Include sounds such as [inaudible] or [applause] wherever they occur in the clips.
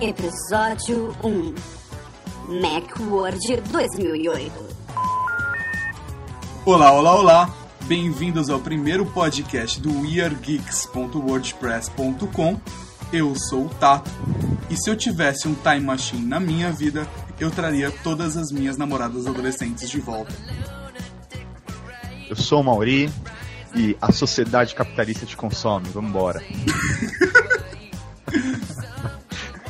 Episódio 1 Macworld 2008 Olá, olá, olá! Bem-vindos ao primeiro podcast do WeAreGeeks.wordpress.com. Eu sou o Tato, e se eu tivesse um time machine na minha vida, eu traria todas as minhas namoradas adolescentes de volta. Eu sou o Mauri e a sociedade capitalista te consome. Vambora. [laughs]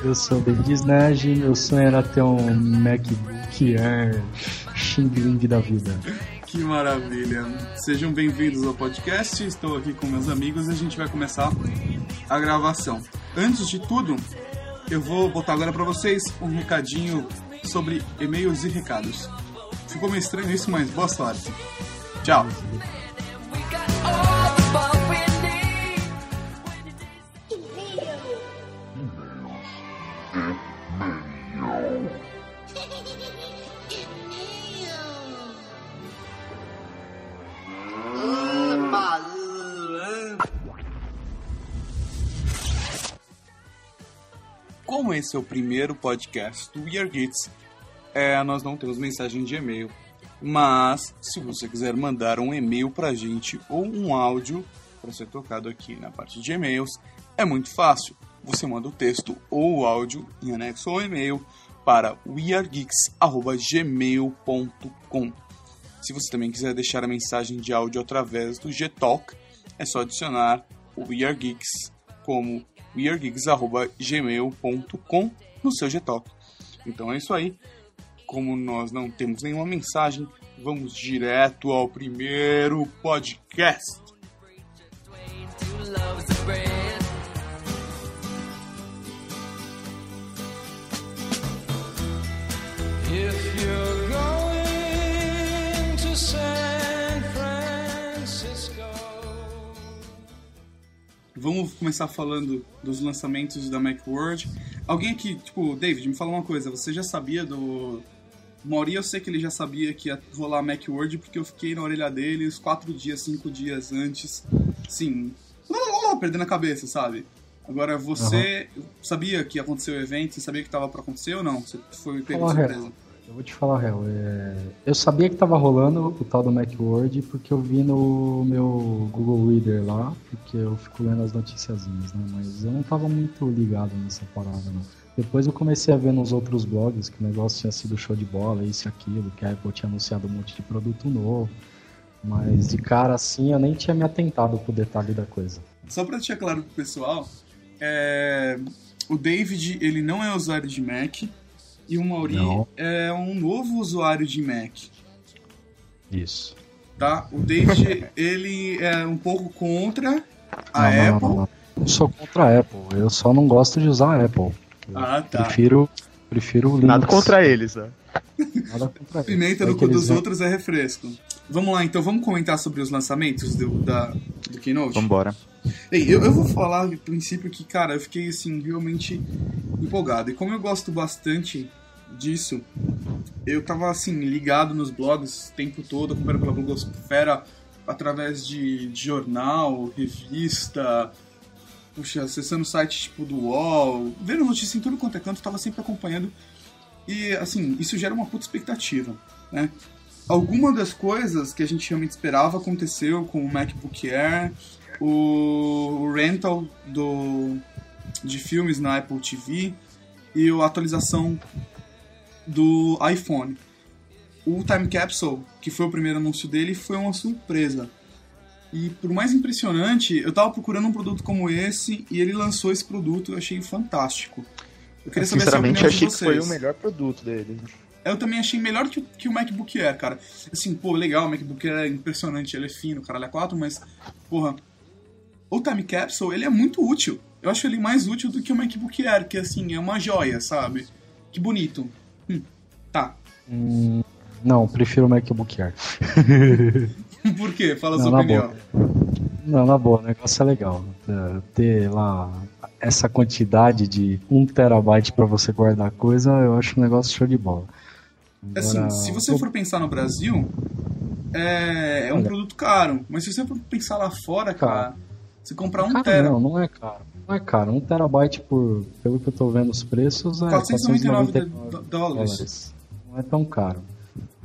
Eu sou o David Snage, meu sonho era ter um MacBook Air Xing Ling da vida. Que maravilha! Sejam bem-vindos ao podcast. Estou aqui com meus amigos e a gente vai começar a gravação. Antes de tudo, eu vou botar agora para vocês um recadinho sobre e-mails e recados. Ficou meio estranho isso, mas boa sorte. Tchau. Como esse é o primeiro podcast do We Are Geeks, é, nós não temos mensagem de e-mail. Mas, se você quiser mandar um e-mail pra gente ou um áudio para ser tocado aqui na parte de e-mails, é muito fácil. Você manda o texto ou o áudio em anexo ao e-mail para weargeeks.gmail.com. Se você também quiser deixar a mensagem de áudio através do Gtalk, é só adicionar o We como weargeeks.gmail.com no seu Gtalk. Então é isso aí. Como nós não temos nenhuma mensagem, vamos direto ao primeiro podcast. Vamos começar falando dos lançamentos da Macworld. Alguém aqui, tipo, David, me fala uma coisa. Você já sabia do. Mauri, eu sei que ele já sabia que ia rolar Macworld porque eu fiquei na orelha dele uns 4 dias, 5 dias antes. Sim. Perdendo a cabeça, sabe? Agora, você sabia que ia acontecer o evento? Você sabia que tava pra acontecer ou não? Você foi pego de surpresa? Eu vou te falar a real. é, Eu sabia que tava rolando o tal do Macworld porque eu vi no meu Google Reader lá, porque eu fico lendo as noticiazinhas, né? Mas eu não tava muito ligado nessa parada, não. Depois eu comecei a ver nos outros blogs que o negócio tinha sido show de bola, isso e aquilo, que a Apple tinha anunciado um monte de produto novo. Mas de cara assim eu nem tinha me atentado pro detalhe da coisa. Só pra deixar claro pro pessoal, é, o David, ele não é usuário de Mac e o Mauri Não. é um novo usuário de Mac, Isso. tá? O David, [laughs] ele é um pouco contra a não, não, Apple. não, não. Eu sou contra a Apple, eu só não gosto de usar a Apple. Eu Ah, tá. Prefiro, prefiro o Linux. Nada contra eles, né? Nada contra [laughs] eles. Pimenta É no que cu dos outros é refresco. Vamos lá, então, vamos comentar sobre os lançamentos do, da, do Keynote? Vambora. Ei, eu, eu vou falar de princípio que, cara, eu fiquei, assim, realmente empolgado. E como eu gosto bastante disso, eu tava, assim, ligado nos blogs o tempo todo, acompanhando pela blogosfera através de, de jornal, revista, puxa, acessando sites tipo do UOL, vendo notícia em tudo quanto é canto, tava sempre acompanhando. E, assim, isso gera uma puta expectativa, né? Alguma das coisas que a gente realmente esperava aconteceu com o MacBook Air, o rental do, de filmes na Apple TV e a atualização do iPhone. O Time Capsule, que foi o primeiro anúncio dele, foi uma surpresa. E por mais impressionante, eu tava procurando um produto como esse e ele lançou esse produto, eu achei fantástico. Eu queria saber Sinceramente, se a achei que foi o melhor produto dele. Eu também achei melhor que, o- que o MacBook Air, cara. Assim, pô, legal, o MacBook Air é impressionante, ele é fino, caralho, é 4, mas, porra, o Time Capsule, ele é muito útil. Eu acho ele mais útil do que o MacBook Air, que, assim, é uma joia, sabe? Que bonito. Hum, tá. Hum, não, prefiro o MacBook Air. [laughs] Por quê? Fala a Não, sua opinião. Não, na boa, o negócio é legal. É, Ter lá essa quantidade de 1 terabyte pra você guardar coisa, eu acho um negócio show de bola. Assim, Agora, se você for pensar no Brasil, é, é um Olha. produto caro. Mas se você for pensar lá fora, cara, você comprar um Cara, tera. não, não é caro. Não é caro, 1 terabyte por, pelo que eu tô vendo os preços, é 499 499 dó- dólares. dólares. Não é tão caro.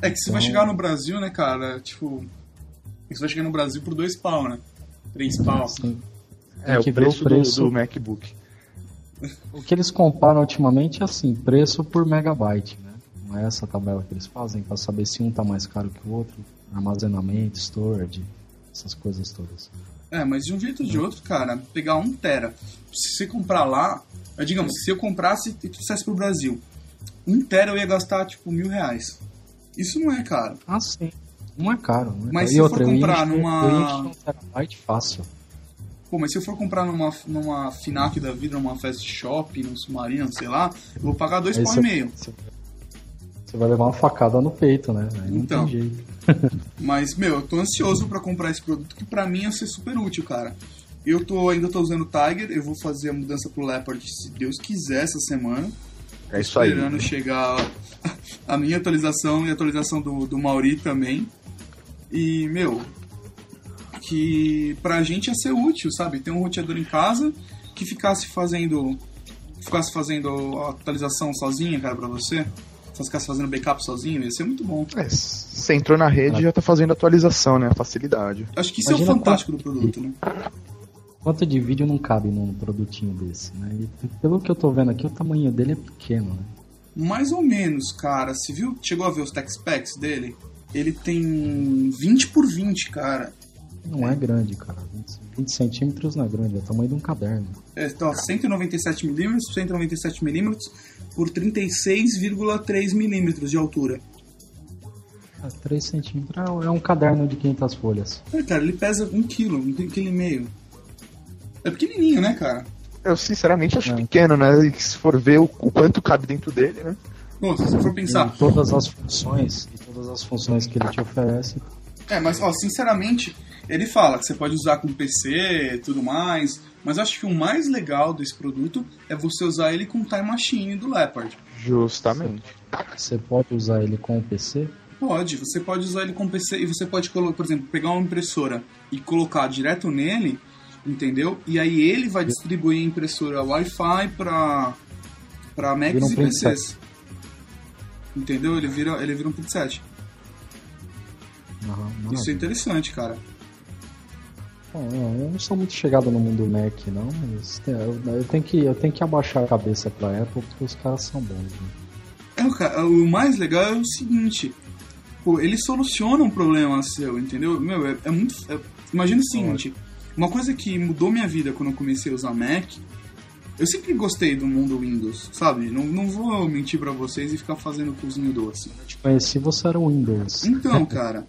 É que você vai Então- chegar no Brasil, né, cara? Tipo. Você vai chegar no Brasil por dois pau, né? Três pau. É, que o ver o preço, do- preço. Do, MacBook. o que eles comparam ultimamente é assim, preço por megabyte, né? Não é essa tabela que eles fazem para saber se um tá mais caro que o outro, armazenamento, storage, essas coisas todas. É, mas de um jeito ou de outro, cara, pegar um tera. Se você comprar lá, eh, digamos, se eu comprasse e trouxesse pro Brasil, um tera eu ia gastar, tipo, mil reais. Isso não é caro. Ah, sim. Não é caro, não é Mas caro. se e for outra, eu ia comprar numa- Eu encher um fácil. Pô, mas se eu for comprar numa, numa FINAC da vida, numa Fast Shop, num Submarino, sei lá, eu vou pagar dois pau você- e meio. Você, você vai levar uma facada no peito, né? Aí não Então. tem jeito. [laughs] Mas, meu, eu tô ansioso pra comprar esse produto que pra mim ia ser super útil, cara. Eu tô, ainda tô usando o Tiger, eu vou fazer a mudança pro Leopard se Deus quiser essa semana. É isso aí. esperando chegar [laughs] a minha atualização e a atualização do, do Mauri também. E, meu, que pra gente ia ser útil, sabe? Ter um roteador em casa que ficasse fazendo. Ficasse fazendo a atualização sozinha, cara, pra você. Se ficasse fazendo backup sozinho, ia ser muito bom. É, você entrou na rede e já tá fazendo atualização, né? A facilidade. Acho que isso é Imagina o fantástico do quanto- produto, né? Quanto de vídeo não cabe num produtinho desse, né? E pelo que eu tô vendo aqui, o tamanho dele é pequeno, né? Mais ou menos, cara. Você viu? Chegou a ver os tech specs dele? Ele tem 20 por 20, cara. Não é grande, cara. 20, 20 centímetros não é grande, é o tamanho de um caderno. É, tá, 197mm, 197mm por 36,3 milímetros de altura. É, 3 centímetros é- é um caderno de 500 folhas. É, cara, ele pesa 1 kg, 1 kg e meio. É pequenininho, né, cara? Eu sinceramente acho É. pequeno, né? E se for ver o, o quanto cabe dentro dele, né? Bom, se você for pensar... todas as funções, e todas as funções que ele te oferece, É, mas, ó, sinceramente, ele fala que você pode usar com PC e tudo mais, mas acho que o mais legal desse produto é você usar ele com o Time Machine do Leopard. Justamente. você pode usar ele com o PC. Pode, você pode usar ele com PC e você pode, por exemplo, pegar uma impressora e colocar direto nele, entendeu? E aí ele vai distribuir a impressora Wi-Fi para para Macs um e PCs. Entendeu? Ele vira, ele vira um print set. Aham, Isso é interessante, cara. Bom, eu não sou muito chegado no mundo Mac, não, mas eu, eu tenho que, eu tenho que abaixar a cabeça pra Apple porque os caras são bons. Né? É, o ca- o mais legal é o seguinte, pô, ele soluciona um problema seu, entendeu? Meu, é, é muito. é- imagina o seguinte, uma coisa que mudou minha vida quando eu comecei a usar Mac. Eu sempre gostei do mundo Windows, sabe? Não, não vou mentir pra vocês e ficar fazendo cozinho doce. Eu te conheci, você era Windows. Então, [laughs] cara,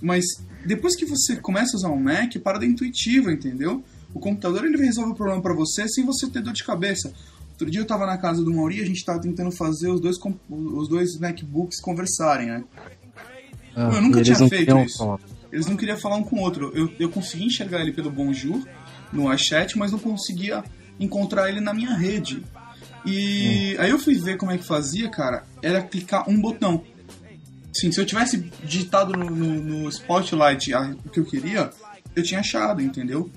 mas depois que você começa a usar um Mac, parada intuitiva, entendeu? O computador ele resolve o problema pra você sem você ter dor de cabeça. Outro dia eu tava na casa do Mauri, a gente tava tentando fazer os dois, os dois MacBooks conversarem, né? Ah, eu nunca e tinha feito isso. falar. Eles não queriam falar um com o outro. Eu, eu consegui enxergar ele pelo Bonjour no iChat, mas não conseguia encontrar ele na minha rede. E aí eu fui ver como é que fazia, cara. Era clicar um botão. Sim, se eu tivesse digitado no, no- no Spotlight a- o que eu queria, eu tinha achado, entendeu?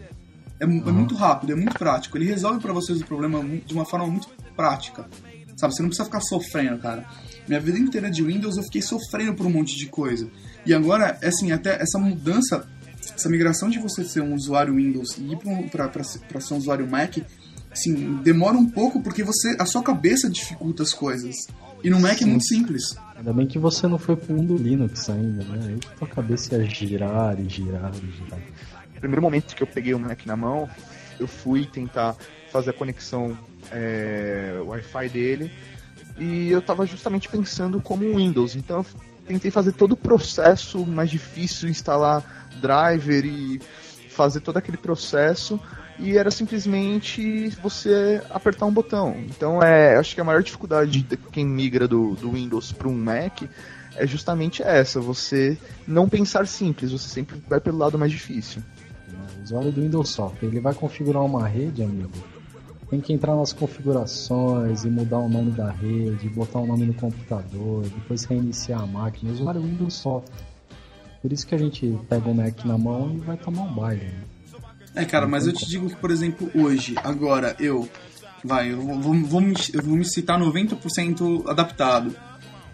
É, mu- é muito rápido, é muito prático. Ele resolve pra vocês o problema de uma forma muito prática. Sabe, você não precisa ficar sofrendo, cara. Minha vida inteira de Windows eu fiquei sofrendo por um monte de coisa. E agora, assim, até essa mudança, essa migração de você ser um usuário Windows e ir pra, ser- um usuário Mac, assim, demora um pouco porque você a sua cabeça dificulta as coisas. E no Mac é muito simples. Ainda bem que você não foi pro mundo Linux ainda, né? Aí tua cabeça ia girar e girar e girar. No primeiro momento que eu peguei o Mac na mão, eu fui tentar fazer a conexão é, Wi-Fi dele e eu tava justamente pensando como Windows. Então eu tentei fazer todo o processo mais difícil, instalar driver e fazer todo aquele processo e era simplesmente você apertar um botão. Então é, acho que a maior dificuldade de quem migra do, do Windows para um Mac é justamente essa, você não pensar simples, você sempre vai pelo lado mais difícil. O usuário do Windows Software, ele vai configurar uma rede, amigo. Tem que entrar nas configurações e mudar o nome da rede, botar o nome no computador, depois reiniciar a máquina. O usuário Windows Software. Por isso que a gente pega o Mac na mão e vai tomar um baile. né? É, cara, mas eu te digo que, por exemplo, hoje, agora, eu. Vai, eu vou, vou, me, eu vou me citar 90% adaptado,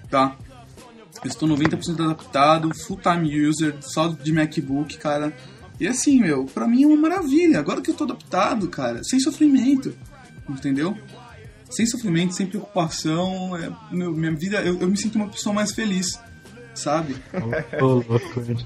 tá? Eu estou 90% adaptado, full time user, só de MacBook, cara. E assim, meu, pra mim é uma maravilha. Agora que eu tô adaptado, cara, sem sofrimento, entendeu? Sem sofrimento, sem preocupação, é, meu, minha vida, eu, eu me sinto uma pessoa mais feliz, sabe? Ô, louco, gente.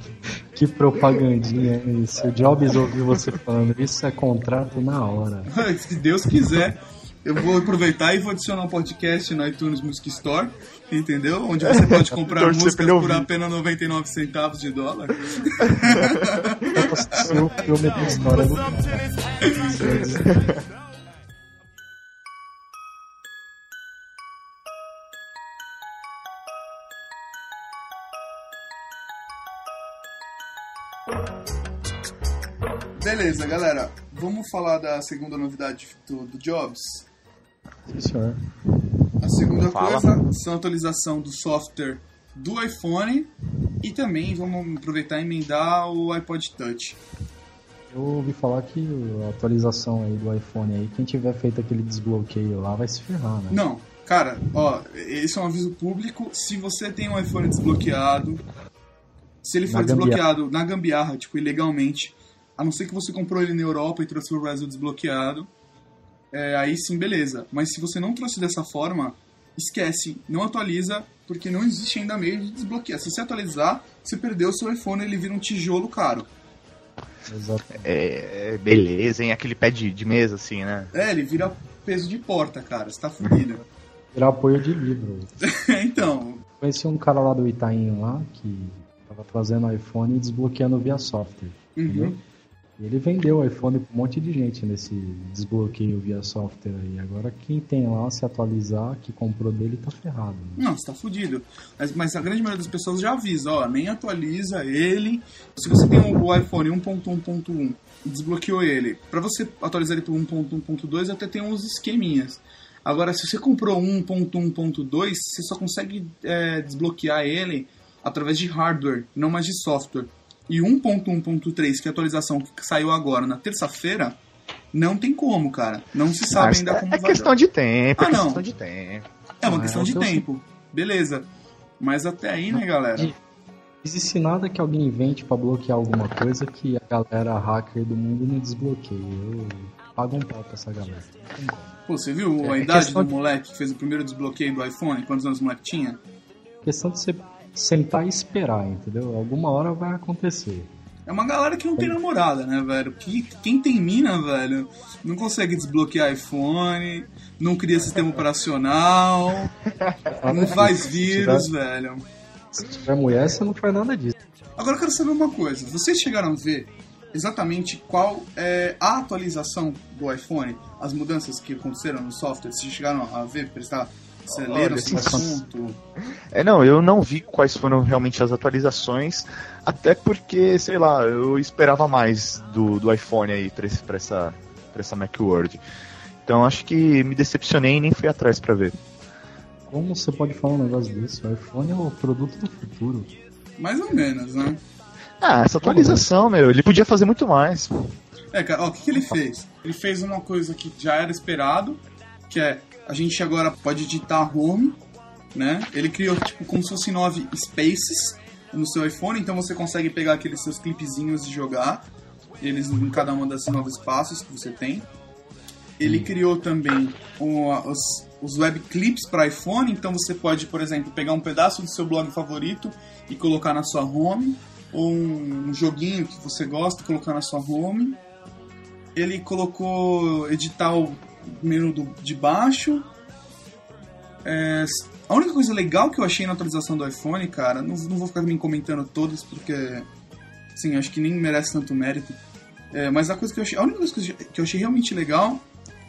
que propagandinha é isso. O Jobs ouvir você falando isso, é contrato na hora. [laughs] Se Deus quiser, eu vou aproveitar e vou adicionar um podcast no iTunes Music Store, entendeu? Onde você pode [laughs] comprar músicas por apenas 99 centavos de dólar. [laughs] Eu assisti o filme da história do cara. Beleza, galera. Vamos falar da segunda novidade do, do Jobs. Sim, senhor. A segunda Fala. coisa são a atualização do software do iPhone e também vamos aproveitar e emendar o iPod Touch. Eu ouvi falar que a atualização aí do iPhone aí, quem tiver feito aquele desbloqueio lá vai se ferrar, né? Não, cara, ó, esse é um aviso público. Se você tem um iPhone desbloqueado, se ele for Na gambiarra. desbloqueado na gambiarra, tipo, ilegalmente, a não ser que você comprou ele na Europa e trouxe pro Brasil desbloqueado, é, aí sim, beleza. Mas se você não trouxe dessa forma, esquece, não atualiza, porque não existe ainda meio de desbloquear. Se você atualizar, você perdeu o seu iPhone, ele vira um tijolo caro. Exatamente. É, beleza, hein? Aquele pé de, de mesa, assim, né? É, ele vira peso de porta, cara, você tá fudido. [laughs] Virar apoio de livro. [laughs] então, Conheci um cara lá do Itaim lá que tava trazendo iPhone e desbloqueando via software. Entendeu? Ele vendeu o iPhone pra um monte de gente nesse desbloqueio via software aí. Agora quem tem lá, se atualizar, que comprou dele, tá ferrado. né? Não, você tá fudido. Mas, mas a grande maioria das pessoas já avisa, ó, nem atualiza ele. Se você tem o, o iPhone 1.1.1 e desbloqueou ele, pra você atualizar ele pro 1.1.2 até tem uns esqueminhas. Agora, se você comprou 1.1.2, você só consegue é, desbloquear ele através de hardware, não mais de software. E 1.1.3, que é a atualização que saiu agora na terça-feira, não tem como, cara. Não se sabe Ah, ainda como é vai questão dar. de tempo, Ah, é não. questão de tempo. É uma Ah, questão é de que tempo. Beleza. Mas até aí, né, galera? Não existe nada que alguém invente pra bloquear alguma coisa que a galera hacker do mundo não desbloqueie. Eu pago um pau pra essa galera. Não tem como. Pô, você viu a É idade questão do moleque que fez o primeiro desbloqueio do iPhone? Quantos anos o moleque tinha? Questão de você sentar e esperar, entendeu? Alguma hora vai acontecer. É uma galera que não tem namorada, né, velho? Que, quem tem mina, velho, não consegue desbloquear iPhone, não cria sistema operacional, [laughs] não faz vírus, velho. Se tiver mulher, você não faz nada disso. Agora eu quero saber uma coisa. Vocês chegaram a ver exatamente qual é a atualização do iPhone? As mudanças que aconteceram no software? Vocês chegaram a ver, prestar... Você sim. assunto? É, não, eu não vi quais foram realmente as atualizações, até porque, sei lá, eu esperava mais do, do iPhone aí pra, esse, pra, essa, pra essa Macworld. Então acho que me decepcionei e nem fui atrás pra ver. Como você pode falar um negócio desse? O iPhone é o produto do futuro. Mais ou menos, né? Ah, essa atualização, meu, ele podia fazer muito mais. É, cara, ó, o que, que ele fez? Ele fez uma coisa que já era esperado, que é a gente agora pode editar home, né? Ele criou tipo como se fossem nove spaces no seu iPhone, então você consegue pegar aqueles seus clipezinhos e jogar eles em cada uma das nove espaços que você tem. Ele criou também os, os web clips para iPhone, então você pode, por exemplo, pegar um pedaço do seu blog favorito e colocar na sua home, ou um, um joguinho que você gosta e colocar na sua home. Ele colocou editar o menu do, de baixo. É, a única coisa legal que eu achei na atualização do iPhone, cara, não, não vou ficar me comentando todas porque, assim, acho que nem merece tanto mérito. É, mas a coisa que eu achei, a única coisa que eu achei- que realmente legal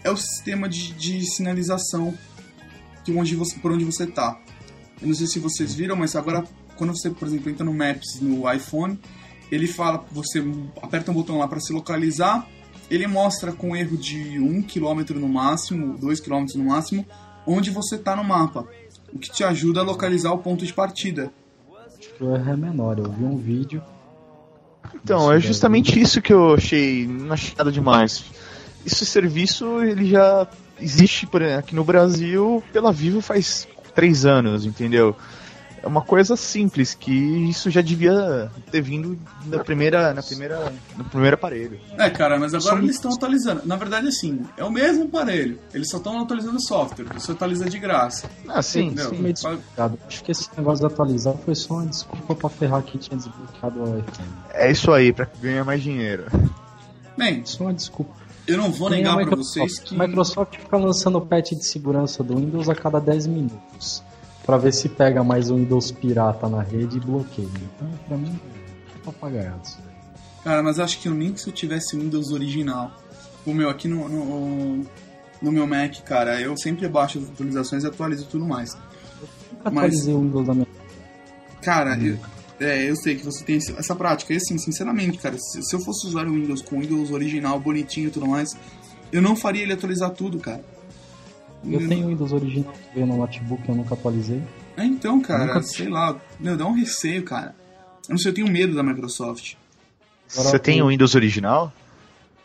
é o sistema de, de sinalização de onde você, por onde você tá. Eu não sei se vocês viram, mas agora quando você, por exemplo, entra no Maps no iPhone, ele fala, você aperta um botão lá para se localizar, ele mostra com erro de 1 km no máximo, 2 km no máximo, onde você tá no mapa. O que te ajuda a localizar o ponto de partida. Acho que o erro é menor. Eu vi um vídeo Então, é justamente isso que eu achei, não achei nada demais. Esse serviço, ele já existe por, aqui no Brasil pela Vivo faz três anos, entendeu? É uma coisa simples, que isso já devia ter vindo na primeira, na primeira, no primeiro aparelho. É, cara, mas agora eles estão atualizando. Na verdade, assim, é o mesmo aparelho. Eles só estão atualizando o software. Você atualiza de graça. Ah, sim, sim. Acho que esse negócio de atualizar foi só uma desculpa pra ferrar que tinha desbloqueado o iPhone. É isso aí, pra ganhar mais dinheiro. Bem, Só uma desculpa. eu não vou negar pra vocês que. Microsoft fica lançando patch de segurança do Windows a cada 10 minutos. Pra ver se pega mais um Windows pirata na rede e bloqueia. Então, pra mim, é papagaiado isso. Cara, mas acho que eu nem se eu tivesse Windows original. O meu aqui no, no, no meu Mac, cara, eu sempre baixo as atualizações e atualizo tudo mais. Nunca Mas- atualizei o Windows da minha. Cara, eu, é, eu sei que você tem essa prática. E assim, sinceramente, cara, se, se eu fosse usar o Windows com o Windows original, bonitinho e tudo mais, eu não faria ele atualizar tudo, cara. Eu tenho o Windows original que veio no notebook que eu nunca atualizei. É, então, cara, Nunca- sei lá, meu, dá um receio, cara. Eu não sei, eu tenho medo da Microsoft. Agora, Você tem o Windows original?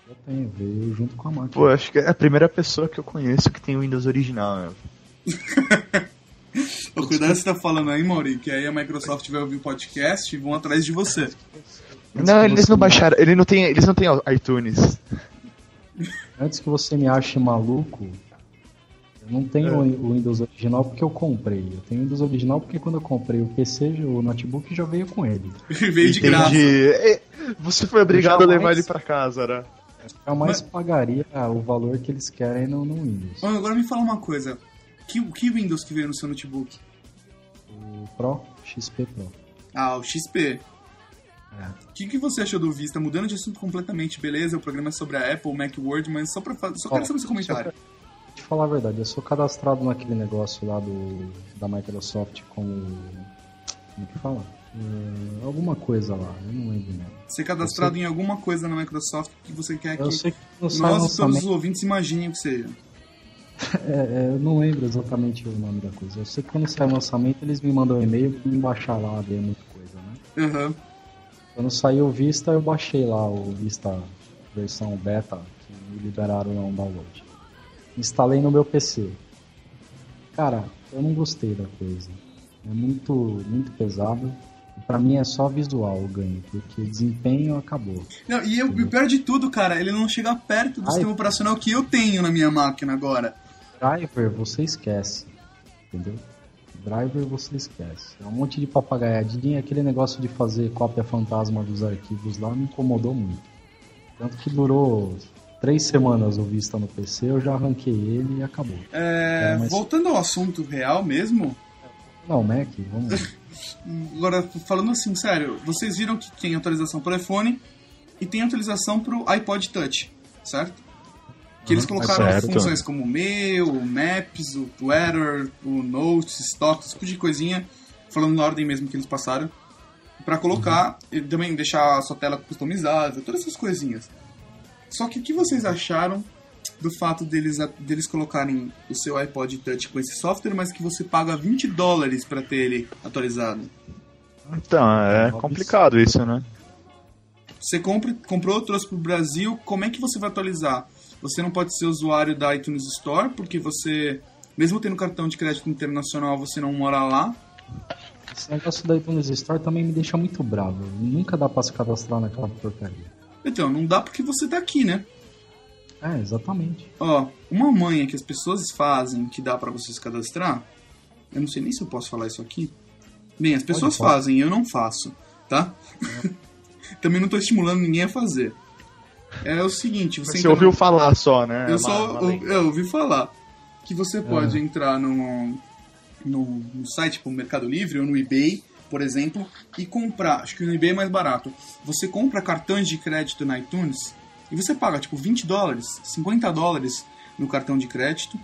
Eu tenho, veio junto com a máquina. Pô, acho que é a primeira pessoa que eu conheço que tem o Windows original. Né? [laughs] Ô, cuidado se tá falando aí, Mauri, que aí a Microsoft vai ouvir o podcast e vão atrás de você. Não, eles você não baixaram, ele não tem, eles não têm iTunes. Antes que você me ache maluco, eu não tenho É. o Windows original porque eu comprei. Eu tenho o Windows original porque quando eu comprei o PC, o notebook já veio com ele. [laughs] Veio de graça. Entendi. É, Você foi obrigado a jamais- levar ele pra casa, né? Jamais pagaria o valor que eles querem no, no Windows. Agora me fala uma coisa. Que, que Windows que veio no seu notebook? O Pro, XP Pro. Ah, o XP. É. O que, que você achou do Vista? Mudando de assunto completamente, beleza? O programa é sobre a Apple, o Macworld, mas só, pra, só quero saber seu comentário. Te falar a verdade, eu sou cadastrado naquele negócio lá do da Microsoft como. Como que fala? É, alguma coisa lá, eu não lembro. Você é cadastrado em alguma coisa na Microsoft que você quer que Eu sei que não nós e todos lançamento. os ouvintes imaginem o que seja. [laughs] É, é, eu não lembro exatamente o nome da coisa. Eu sei que quando sai o lançamento eles me mandam um e-mail pra me baixar lá, ver muita coisa, né? Aham. Quando saiu o Vista, eu baixei lá o Vista versão beta, que me liberaram lá um download. Instalei no meu PC. Cara, eu não gostei da coisa. É muito, muito pesado. Pra mim é só visual o ganho, porque desempenho acabou. Não, e eu- o pior de tudo, cara, ele não chega perto do Ai. sistema operacional que eu tenho na minha máquina agora. Driver você esquece. Entendeu? Driver você esquece. É um monte de papagaiadinha. Aquele negócio de fazer cópia fantasma dos arquivos lá me incomodou muito. Tanto que durou três semanas o Vista no PC, eu já arranquei ele e acabou. É, É, mas- Voltando ao assunto real mesmo, Não, Mac, vamos [laughs] agora falando assim, sério, vocês viram que tem atualização pro iPhone e tem atualização pro iPod Touch, certo? Que eles Uhum, colocaram certo. funções como o Mail, o Maps, o Twitter, o Notes, Stock, esse tipo de coisinha, falando na ordem mesmo que eles passaram, pra colocar e também deixar a sua tela customizável, todas essas coisinhas. Só que o que vocês acharam do fato deles, deles colocarem o seu iPod Touch com esse software, mas que você paga 20 dólares pra ter ele atualizado? Então, é complicado isso, né? Você compra, comprou, trouxe pro Brasil, como é que você vai atualizar? Você não pode ser usuário da iTunes Store, porque você, mesmo tendo cartão de crédito internacional, você não mora lá. Esse negócio da iTunes Store também me deixa muito bravo. Nunca dá pra se cadastrar naquela porcaria. Então, não dá porque você tá aqui, né? É, exatamente. Ó, uma manha que as pessoas fazem que dá pra você se cadastrar, eu não sei nem se eu posso falar isso aqui. Bem, as pessoas pode. fazem, eu não faço, tá? [laughs] Também não tô estimulando ninguém a fazer. É o seguinte, você, Você ouviu no- falar só, né? Eu Uma- só uma eu, eu ouvi falar que você pode Ah. entrar no, no, no site tipo Mercado Livre ou no eBay, por exemplo, e comprar. Acho que no eBay é mais barato. Você compra cartões de crédito na iTunes e você paga tipo 20 dólares, 50 dólares no cartão de crédito,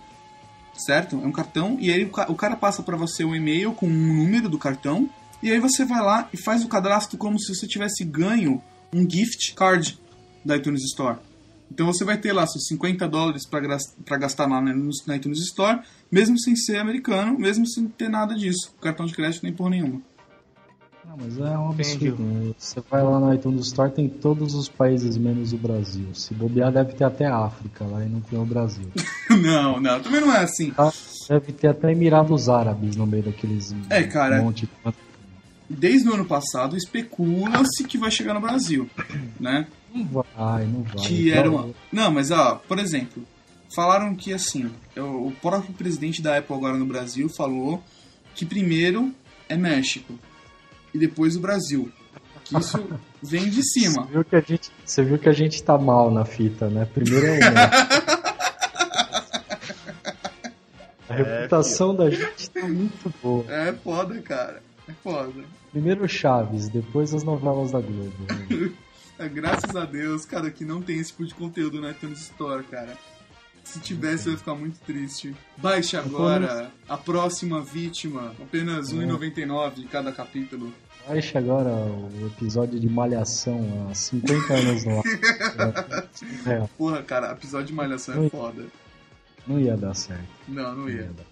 certo? É um cartão e aí o ca- o cara passa para você um e-mail com um número do cartão e aí você vai lá e faz o cadastro como se você tivesse ganho um gift card da iTunes Store. Então você vai ter lá seus 50 dólares para gastar lá na, iTunes Store, mesmo sem ser americano, mesmo sem ter nada disso. Cartão de crédito nem porra nenhuma. Não, mas é um absurdo. né? Você vai lá no iTunes Store, tem todos os países menos o Brasil. Se bobear, deve ter até África lá e não tem o Brasil. [laughs] Não, não, também não é assim. Tá? Deve ter até Emirados Árabes no meio daqueles É, cara. monte de... Desde o ano passado, especula-se que vai chegar no Brasil, né? Não vai, não vai. Que era uma... Não, mas ó, por exemplo, falaram que assim, o próprio presidente da Apple agora no Brasil falou que primeiro é México e depois o Brasil. Que isso [laughs] vem de cima. Você viu, que a gente, você viu que a gente tá mal na fita, né? Primeiro é. [laughs] A reputação da gente tá muito boa. É foda, cara. É foda. Primeiro o Chaves, depois as novelas da Globo. né? [laughs] É, graças a Deus, cara, que não tem esse tipo de conteúdo no iTunes Store, cara. Se tivesse, eu ia ficar muito triste. Baixe agora a próxima vítima. Apenas R$ 1,99 de cada capítulo. Baixe agora o episódio de Malhação há 50 anos no ar. [laughs] É, Porra, cara, episódio de Malhação é Oi. foda. não ia dar certo. Não, não Não ia. ia dar.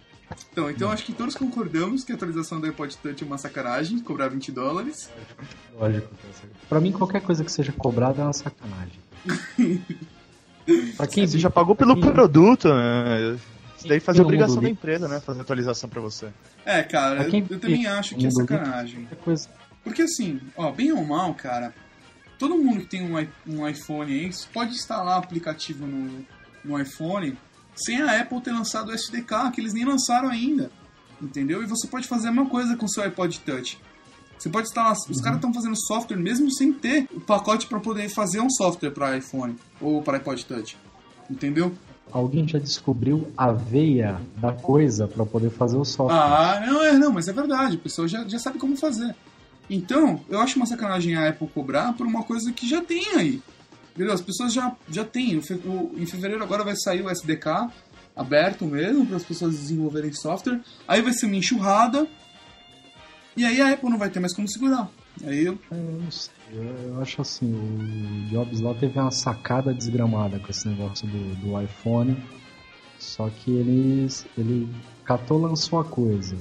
Então, então acho que todos concordamos que a atualização do iPod Touch é uma sacanagem, cobrar 20 dólares. Lógico que é certo. Pra mim, qualquer coisa que seja cobrada é uma sacanagem. [laughs] pra quem Você já pagou pelo quem- produto, né? Isso daí faz Quem no obrigação da empresa, né? Fazer atualização pra você. É, cara, eu, eu também acho que é sacanagem. Porque assim, ó, bem ou mal, cara, todo mundo que tem um, um iPhone aí pode instalar aplicativo no, no iPhone sem a Apple ter lançado o SDK, que eles nem lançaram ainda. Entendeu? E você pode fazer a mesma coisa com o seu iPod Touch. Você pode instalar. Os caras estão fazendo software mesmo sem ter o pacote para poder fazer um software para iPhone ou para iPod Touch. Entendeu? Alguém já descobriu a veia da coisa pra poder fazer o software. Ah, não, é, não, mas é verdade, a pessoa já, já sabe como fazer. Então, eu acho uma sacanagem a Apple cobrar por uma coisa que já tem aí. Entendeu? As pessoas já, já têm. O- em fevereiro agora vai sair o SDK aberto mesmo para as pessoas desenvolverem software. Aí vai ser uma enxurrada. E aí a Apple não vai ter mais como segurar. Aí eu. Eu não sei, eu, eu acho assim, o Jobs lá teve uma sacada desgramada com esse negócio do, do iPhone. Só que ele, ele catou lançou a coisa.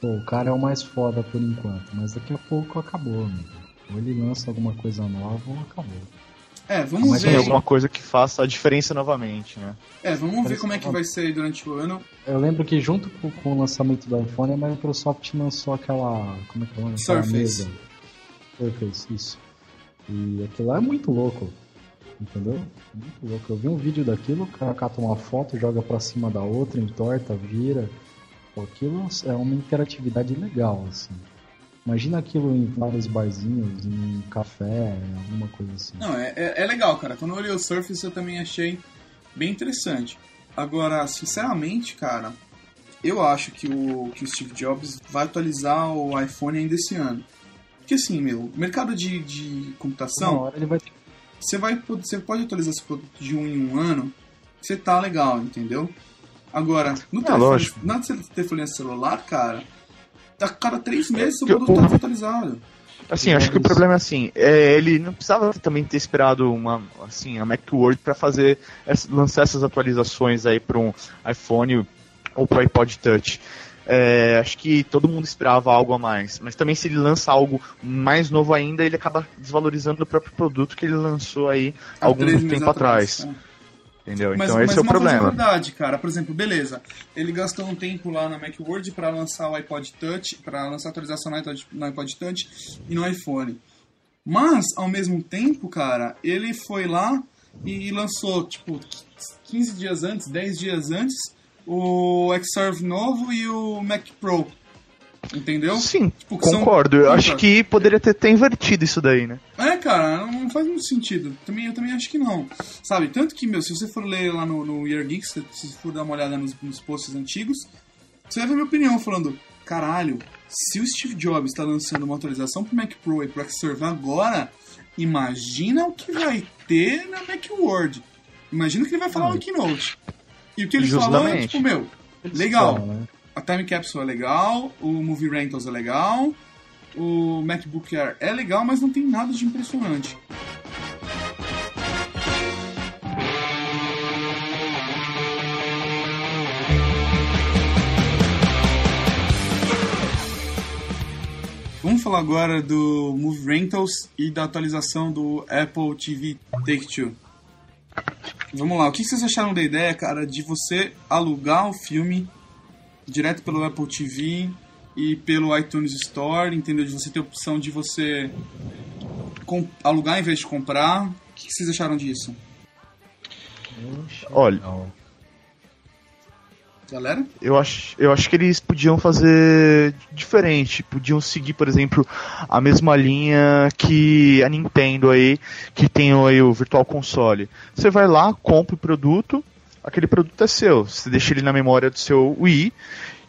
Pô, o cara é o mais foda por enquanto, mas daqui a pouco acabou, amigo. Ou ele lança alguma coisa nova ou acabou. É, vamos Mas Tem ver. alguma coisa que faça a diferença novamente, né? É, vamos ver como é que vai ser aí durante o ano. Eu lembro que junto com, o lançamento do iPhone, a Microsoft lançou aquela. Como é que é o nome? Aquela Surface. mesa. Surface, isso. E aquilo lá é muito louco. Entendeu? Muito louco. Eu vi um vídeo daquilo, o cara cata uma foto, joga pra cima da outra, entorta, vira. Pô, aquilo é uma interatividade legal, assim. Imagina aquilo em vários barzinhos, em café, alguma coisa assim. Não, é, é, é legal, cara. Quando eu olhei o Surface eu também achei bem interessante. Agora, sinceramente, cara, eu acho que o, que o Steve Jobs vai atualizar o iPhone ainda esse ano. Porque assim, meu, mercado de, de Uma computação, hora ele vai ter você, vai, você pode atualizar esse produto de um em um ano, você tá legal, entendeu? Agora, no É, telefone, lógico. na telefonia celular, cara, a cada três meses seu que produto eu- tá desatualizado. Assim, acho que o problema é assim, é, ele não precisava também ter esperado uma, assim, a Macworld para fazer essa- lançar essas atualizações aí para um iPhone ou para iPod Touch. É, acho que todo mundo esperava algo a mais, mas também se ele lança algo mais novo ainda, ele acaba desvalorizando o próprio produto que ele lançou aí Há algum tempo atrás, né? entendeu? Mas, então mas esse é o coisa problema. verdade, cara. Por exemplo, beleza. Ele gastou um tempo lá na Macworld para lançar o iPod Touch, para lançar a atualização no iPod, no iPod Touch e no iPhone. Mas, ao mesmo tempo, cara, ele foi lá e lançou, tipo, 15 dias antes, 10 dias antes, o Xserve novo e o Mac Pro. Entendeu? Sim, Tipo, que são- concordo. Eu acho Concordo. que poderia ter, ter invertido isso daí, né? É, cara, não faz muito sentido. Também, eu também acho que não. Sabe, tanto que, meu, se você for ler lá no, no Year Geeks, se você for dar uma olhada nos, nos posts antigos, você vai ver minha opinião falando, caralho, se o Steve Jobs está lançando uma atualização pro Mac Pro e pro Xserve agora, imagina o que vai ter na Macworld. Imagina o que ele vai falar no Keynote. E o que ele falou é, tipo, meu, legal. Só, né? A Time Capsule é legal, o Movie Rentals é legal, o MacBook Air é legal, mas não tem nada de impressionante. Vamos falar agora do Move Rentals e da atualização do Apple TV Take Two. Vamos lá, o que vocês acharam da ideia, cara, de você alugar o filme direto pelo Apple TV e pelo iTunes Store, entendeu? De você ter a opção de você com- alugar em vez de comprar. O que vocês acharam disso? Olha, Não. Galera? eu acho, eu acho que eles podiam fazer diferente. Podiam seguir, por exemplo, a mesma linha que a Nintendo aí, que tem aí o Virtual Console. Você vai lá, compra o produto, aquele produto é seu. Você deixa ele na memória do seu Wii,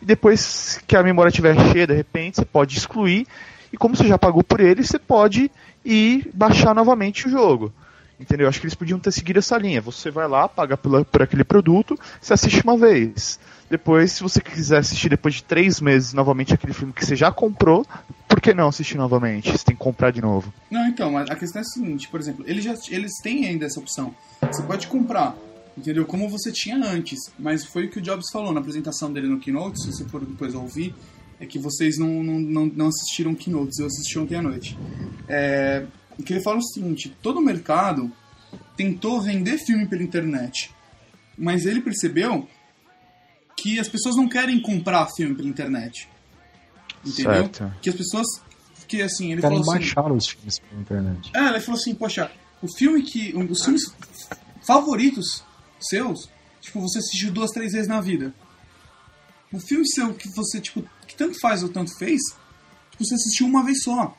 e depois que a memória estiver cheia, de repente, você pode excluir. E como você já pagou por ele, você pode ir baixar novamente o jogo. Entendeu? Acho que eles podiam ter seguido essa linha. Você vai lá, paga por aquele produto, você assiste uma vez. Depois, se você quiser assistir depois de três meses novamente aquele filme que você já comprou, por que não assistir novamente? Você tem que comprar de novo. Não, então, a questão é a seguinte, por exemplo, eles, já, eles têm ainda essa opção. Você pode comprar, entendeu? Como você tinha antes. Mas foi o que o Jobs falou na apresentação dele no Keynote, se você for depois ouvir, é que vocês não, não, não, não assistiram Keynotes, eu assisti ontem à noite. É, que ele fala é o seguinte, todo o mercado tentou vender filme pela internet, mas ele percebeu que as pessoas não querem comprar filme pela internet. Entendeu? Certo. Que as pessoas... Que assim, ele Querem falou assim... baixar os filmes pela internet. É, ele falou assim, poxa, o filme que. um- Os filmes favoritos seus, tipo, você assistiu duas, três vezes na vida. O filme seu que você, tipo, que tanto faz ou tanto fez, tipo, você assistiu uma vez só.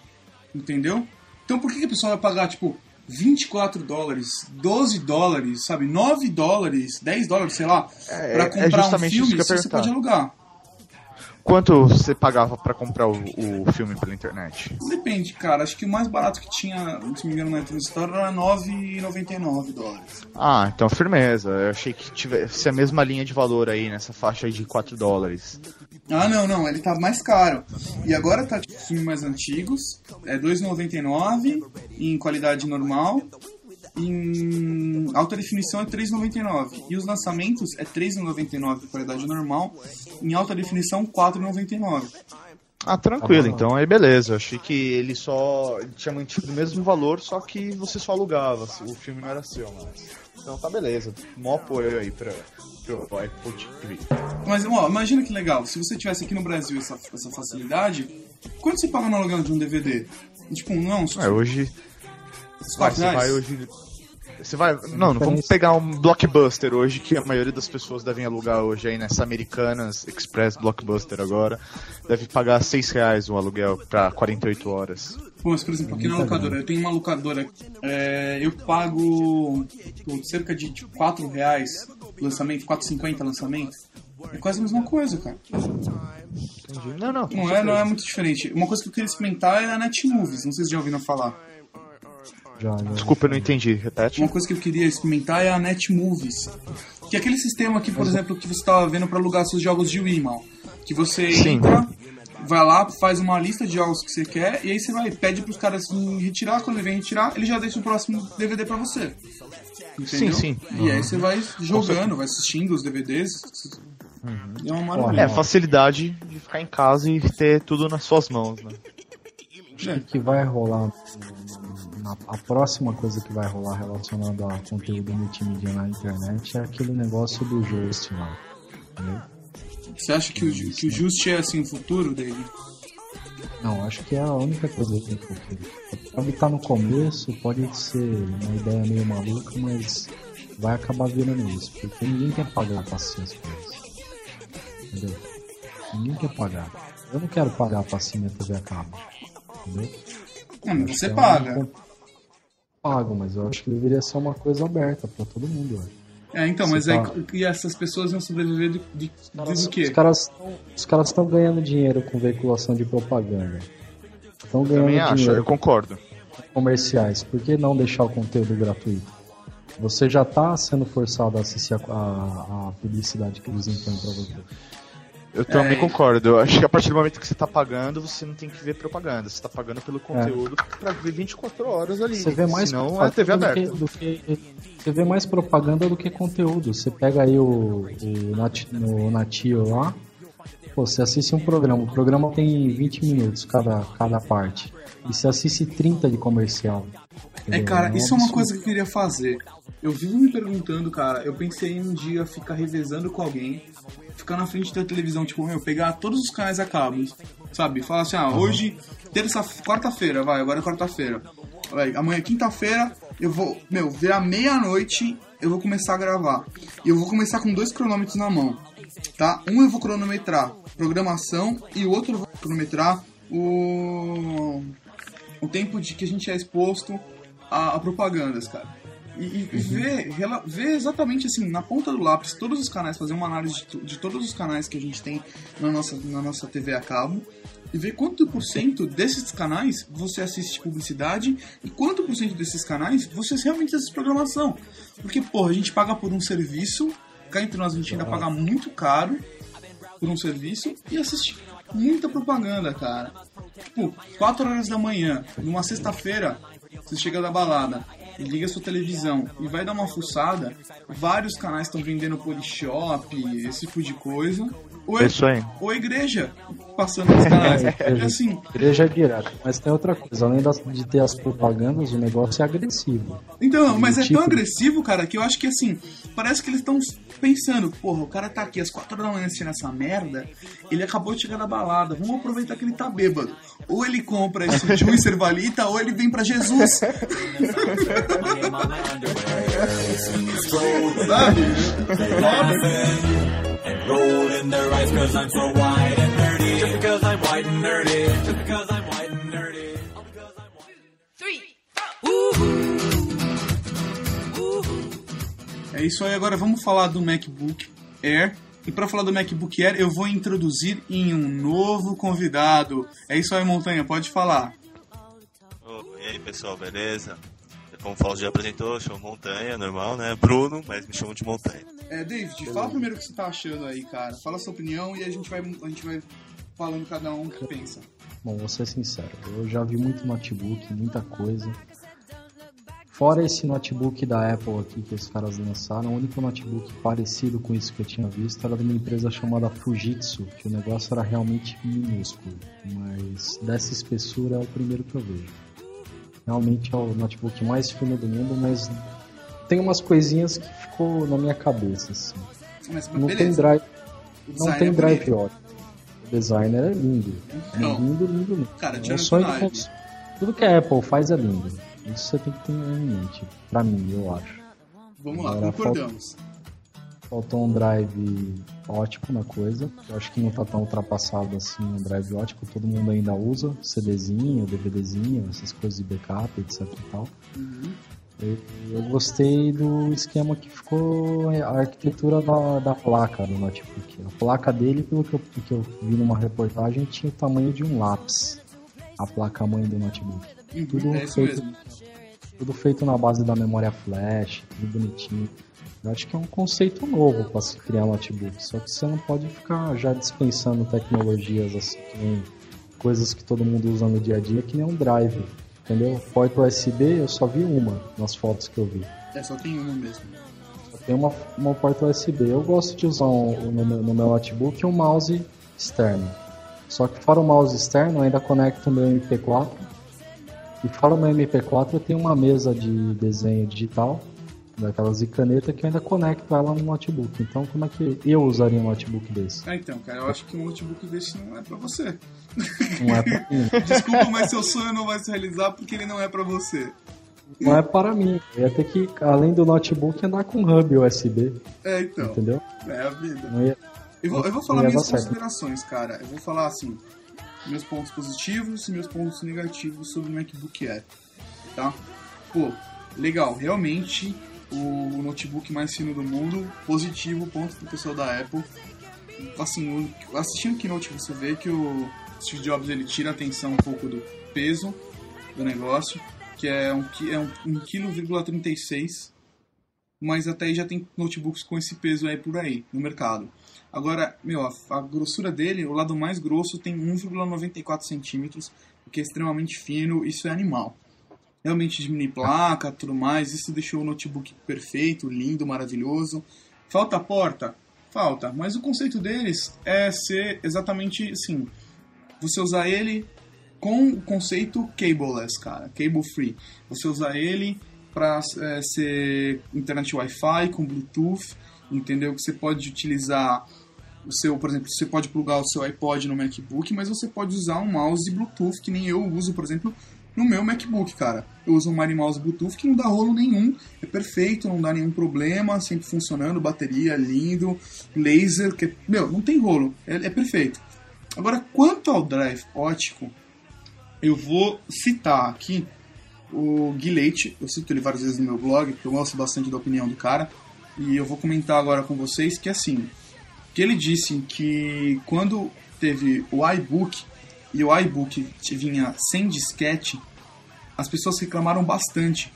Entendeu? Então por que, que a pessoa vai pagar, tipo, 24 dólares, 12 dólares, sabe, 9 dólares, 10 dólares, sei lá, É, pra é comprar um justamente isso filme se você pode alugar? Quanto você pagava pra comprar o, o filme pela internet? Depende, cara. Acho que o mais barato que tinha, se me engano, na Store era 9,99 dólares. Ah, então firmeza. Eu achei que tivesse a mesma linha de valor aí nessa faixa aí de 4 dólares. Ah, não, não, ele tá mais caro. E agora tá tipo filmes mais antigos, é 2,99 em qualidade normal, em alta definição é 3,99 e os lançamentos é 3,99 em qualidade normal, em alta definição 4,99. Ah, tranquilo, Tá bom. então aí beleza. Eu achei que ele só tinha mantido o mesmo valor, só que você só alugava, o filme não era seu, mas. Então tá beleza. Mó apoio aí pra, pro Apple TV. Mas ó, imagina que legal, se você tivesse aqui no Brasil essa, essa facilidade, quanto você paga no aluguel de um DVD? Tipo, não, É, hoje. uns Vai, 4 você vai reais? hoje. Você vai. Não, não vamos pegar um blockbuster hoje, que a maioria das pessoas devem alugar hoje aí nessa Americanas Express Blockbuster agora. Deve pagar 6 reais o aluguel pra 48 horas. Pô, mas, por exemplo, aqui na locadora, eu tenho uma locadora, é, eu pago pô, cerca de, de 4 reais lançamento, 4,50 lançamento. É quase a mesma coisa, cara. Entendi. Não, não. Não é, não é muito diferente. Uma coisa que eu queria experimentar é a Netmovies, não sei se já ouviram falar. Já, já. Desculpa, eu não entendi. Repete. Uma coisa que eu queria experimentar é a Netmovies. Que é aquele sistema aqui, por exemplo, que você estava vendo para alugar seus jogos de Wii, mal. Que você Sim. entra, vai lá, faz uma lista de jogos que você quer, e aí você vai, pede pros caras retirar, quando ele vem retirar, ele já deixa o próximo DVD pra você. Entendeu? Sim, sim. E aí você vai jogando, vai assistindo os DVDs. E é uma maravilha. É, facilidade de ficar em casa e ter tudo nas suas mãos, né? É. O que vai rolar na- a próxima coisa que vai rolar relacionada a conteúdo multimídia na internet é aquele negócio do Just lá. entendeu? Você acha que o, que o Just é assim o futuro dele? Não, acho que é a única coisa que tem futuro. Pode estar no começo, pode ser uma ideia meio maluca, mas vai acabar virando isso, porque ninguém quer pagar pra assistir as coisas. Entendeu? Ninguém quer pagar. Eu não quero pagar pra assistir minha TV a cabo. Entendeu? Não, mas você é paga. Pago, mas eu acho que deveria ser uma coisa aberta pra todo mundo. eu acho. É, então, Você mas aí tá- e essas pessoas vão sobreviver de, de, do quê? caras os caras estão ganhando dinheiro com veiculação de propaganda. Estão ganhando Também acho, dinheiro eu concordo. com comerciais. Por que não deixar o conteúdo gratuito? Você já está sendo forçado a assistir a, a- a publicidade que eles impõem para você. Eu também É. concordo. Eu acho que a partir do momento que você tá pagando, você não tem que ver propaganda. Você tá pagando pelo conteúdo pra ver 24 horas ali. Você vê mais Senão é TV aberta. do que, do que- você vê mais propaganda do que conteúdo. Você pega aí o, o Nat, Natio lá, Pô, você assiste um programa, o programa tem 20 minutos cada, cada parte. E você assiste 30 de comercial. É, cara, um isso é uma coisa que eu queria fazer. Eu vivo me perguntando, cara, eu pensei em um dia ficar revezando com alguém, ficar na frente da televisão, tipo, meu, pegar todos os canais a cabo, sabe? Falar assim, ah, hoje, terça, quarta-feira, vai, agora é quarta-feira. Vai, Amanhã, quinta-feira, eu vou, meu, ver à meia-noite, eu vou começar a gravar. E eu vou começar com dois cronômetros na mão, tá? Um eu vou cronometrar programação e o outro eu vou cronometrar o o tempo de que a gente é exposto a, a propagandas, cara. E, e- e ver, rela- ver exatamente assim, na ponta do lápis, todos os canais, fazer uma análise de, de todos os canais que a gente tem na nossa, na nossa TV a cabo e ver quanto por cento desses canais você assiste publicidade e quanto por cento desses canais você realmente assiste programação. Porque, porra, a gente paga por um serviço, cá entre nós a gente ainda paga muito caro por um serviço e assiste muita propaganda, cara. Tipo, 4 horas da manhã, numa sexta-feira, você chega da balada liga sua televisão e vai dar uma fuçada, vários canais estão vendendo polishop, esse tipo de coisa. Ou, É isso aí. ou a igreja passando nos canais. [laughs] É, E assim, Igreja é direto. Mas tem outra coisa, além das- de ter as propagandas, o negócio é agressivo. Então, mas é Tipo- tão agressivo, cara, que eu acho que assim, parece que eles estão pensando, porra, o cara tá aqui às 4 da manhã assistindo essa merda, ele acabou de chegar da balada, vamos aproveitar que ele tá bêbado. Ou ele compra esse [laughs] juicer valita, ou ele vem pra Jesus. Sabe? and É isso aí, agora vamos falar do MacBook Air. E para falar do MacBook Air, eu vou introduzir em um novo convidado. É isso aí, Montanha, pode falar. Ô, e aí pessoal, beleza? Como o Fausto já apresentou, eu chamo Montanha, normal, né? Bruno, mas me chamam de Montanha. É, David, fala primeiro o que você tá achando aí, cara. Fala a sua opinião e a gente vai, a gente vai falando cada um o que pensa. Bom, vou ser sincero, eu já vi muito notebook, muita coisa. Fora esse notebook da Apple aqui que os caras lançaram, o único notebook parecido com isso que eu tinha visto era de uma empresa chamada Fujitsu, que o negócio era realmente minúsculo. Mas dessa espessura é o primeiro que eu vejo. Realmente é o notebook mais fino do mundo, mas tem umas coisinhas que ficou na minha cabeça, assim. Mas, mas Não tem beleza. drive, O não tem drive ótimo. O designer é lindo. É Então. lindo, lindo, lindo. Cara, é um sonho de drive. cons- Tudo que a Apple faz é lindo. Isso você tem que ter em mente. Pra mim, eu acho. Vamos lá, Agora, concordamos. Faltou um drive ótico na coisa. Eu acho que não tá tão ultrapassado assim um drive ótico. Todo mundo ainda usa CDzinho, DVDzinho, essas coisas de backup, etc e tal. Uhum. Eu, eu gostei do esquema que ficou a arquitetura da, da placa do notebook. A placa dele, pelo que eu, que eu vi numa reportagem, tinha o tamanho de um lápis. A placa mãe do notebook. Uhum, Tudo é feito-. Tudo feito na base da memória flash, tudo bonitinho. Eu acho que é um conceito novo para se criar um notebook. Só que você não pode ficar já dispensando tecnologias assim, que coisas que todo mundo usa no dia a dia, que nem um drive. Entendeu? Porta USB eu só vi uma nas fotos que eu vi. É, só tem uma mesmo. Só tem uma, uma porta USB. Eu gosto de usar um, no, meu, no meu notebook um mouse externo. Só que fora o mouse externo, eu ainda conecto o meu MP4. E fora o meu MP4, eu tenho uma mesa de desenho digital, daquelas de caneta, que eu ainda conecto ela no notebook. Então, como é que eu usaria um notebook desse? Ah, então, cara, eu acho que um notebook desse não é pra você. Não é pra mim. [laughs] Desculpa, mas seu sonho não vai se realizar porque ele não é pra você. Não é para mim. Eu ia ter que, além do notebook, andar com hub USB, É, então. entendeu? É a vida. Não ia, Eu vou, eu vou falar ia minhas dar certo. considerações, cara. Eu vou falar assim, meus pontos positivos e meus pontos negativos sobre o MacBook Air, tá? Pô, legal, realmente o notebook mais fino do mundo, positivo, ponto pro pessoal da Apple. Assim, assistindo o Keynote você vê que o Steve Jobs ele tira a atenção um pouco do peso do negócio, que é um, é um, um quilo, 36, mas até aí já tem notebooks com esse peso aí por aí no mercado. Agora, meu, a, a grossura dele, o lado mais grosso tem 1,94 centímetros, o que é extremamente fino, isso é animal. Realmente diminui placa, tudo mais, isso deixou o notebook perfeito, lindo, maravilhoso. Falta a porta? Falta. Mas o conceito deles é ser exatamente assim: você usar ele com o conceito cableless, cara, cable free. Você usar ele para é, ser internet Wi-Fi com Bluetooth, entendeu? Que você pode utilizar o seu, por exemplo, você pode plugar o seu iPod no MacBook, mas você pode usar um mouse Bluetooth que nem eu uso, por exemplo, no meu MacBook, cara. Eu uso um Mari Mouse Bluetooth que não dá rolo nenhum, é perfeito, não dá nenhum problema, sempre funcionando, bateria lindo, laser, que meu, não tem rolo, é, é perfeito. Agora, quanto ao drive ótico, eu vou citar aqui o Gui eu cito ele várias vezes no meu blog, porque eu gosto bastante da opinião do cara, e eu vou comentar agora com vocês que assim, que ele disse que quando teve o iBook e o iBook vinha sem disquete, as pessoas reclamaram bastante,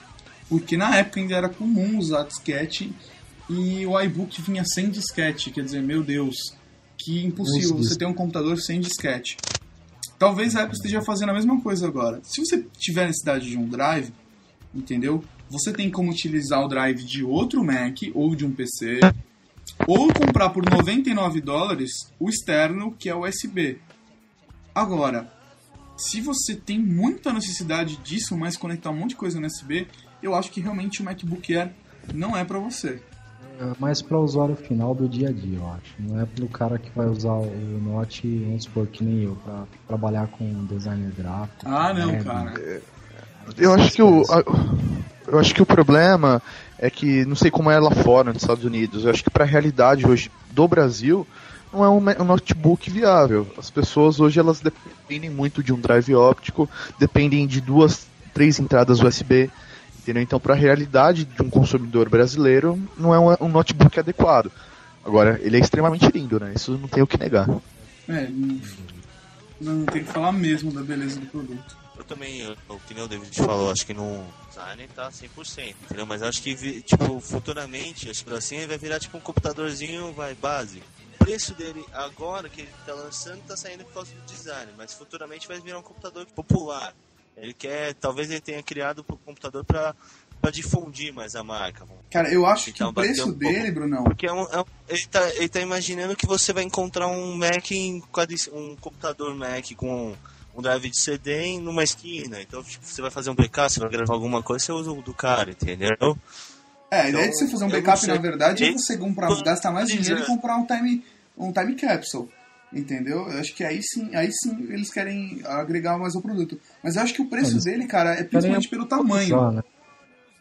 porque na época ainda era comum usar disquete e o iBook vinha sem disquete, quer dizer, meu Deus, que impossível você ter um computador sem disquete. Talvez a Apple esteja fazendo a mesma coisa agora. Se você tiver necessidade de um drive, entendeu? Você tem como utilizar o drive de outro Mac ou de um PC, ou comprar por 99 dólares o externo, que é o USB. Agora, se você tem muita necessidade disso, mas conectar um monte de coisa no USB, eu acho que realmente o MacBook Air não é para você. É mais para o usuário final do dia a dia, eu acho. Não é pro cara que vai usar o Note, vamos supor, que nem eu, para trabalhar com designer gráfico. Ah, não, web. cara. Eu acho que o, a- eu acho que o problema é que não sei como é lá fora nos Estados Unidos. Eu acho que para a realidade hoje do Brasil não é um, um notebook viável. As pessoas hoje elas dependem muito de um drive óptico, dependem de duas, três entradas USB. Entendeu? Então, para a realidade de um consumidor brasileiro, não é um, um notebook adequado. Agora, ele é extremamente lindo, né? Isso não tem o que negar. É, não, não tem que falar mesmo da beleza do produto. Também, o que nem o David falou, acho que no design tá 100%, entendeu? Mas acho que, tipo, futuramente, acho que assim vai virar tipo um computadorzinho, vai, base. O preço dele agora que ele tá lançando tá saindo por causa do design, mas futuramente vai virar um computador popular. Ele quer, talvez ele tenha criado o computador pra, pra difundir mais a marca. Cara, eu acho que Então, o preço um dele, pouco. Brunão, porque é um, é um- ele, tá, ele tá imaginando que você vai encontrar um Mac, em, um computador Mac com um drive de CD em numa esquina. Então, tipo, você vai fazer um backup, você vai gravar alguma coisa, você usa o do cara, entendeu? É, a ideia Então, de você fazer um backup, na verdade, é você comprar, gastar mais dinheiro e comprar um time, um time capsule. Entendeu? Eu acho que aí sim, aí sim eles querem agregar mais ao produto. Mas eu acho que o preço dele, cara, é principalmente pelo tamanho. Né?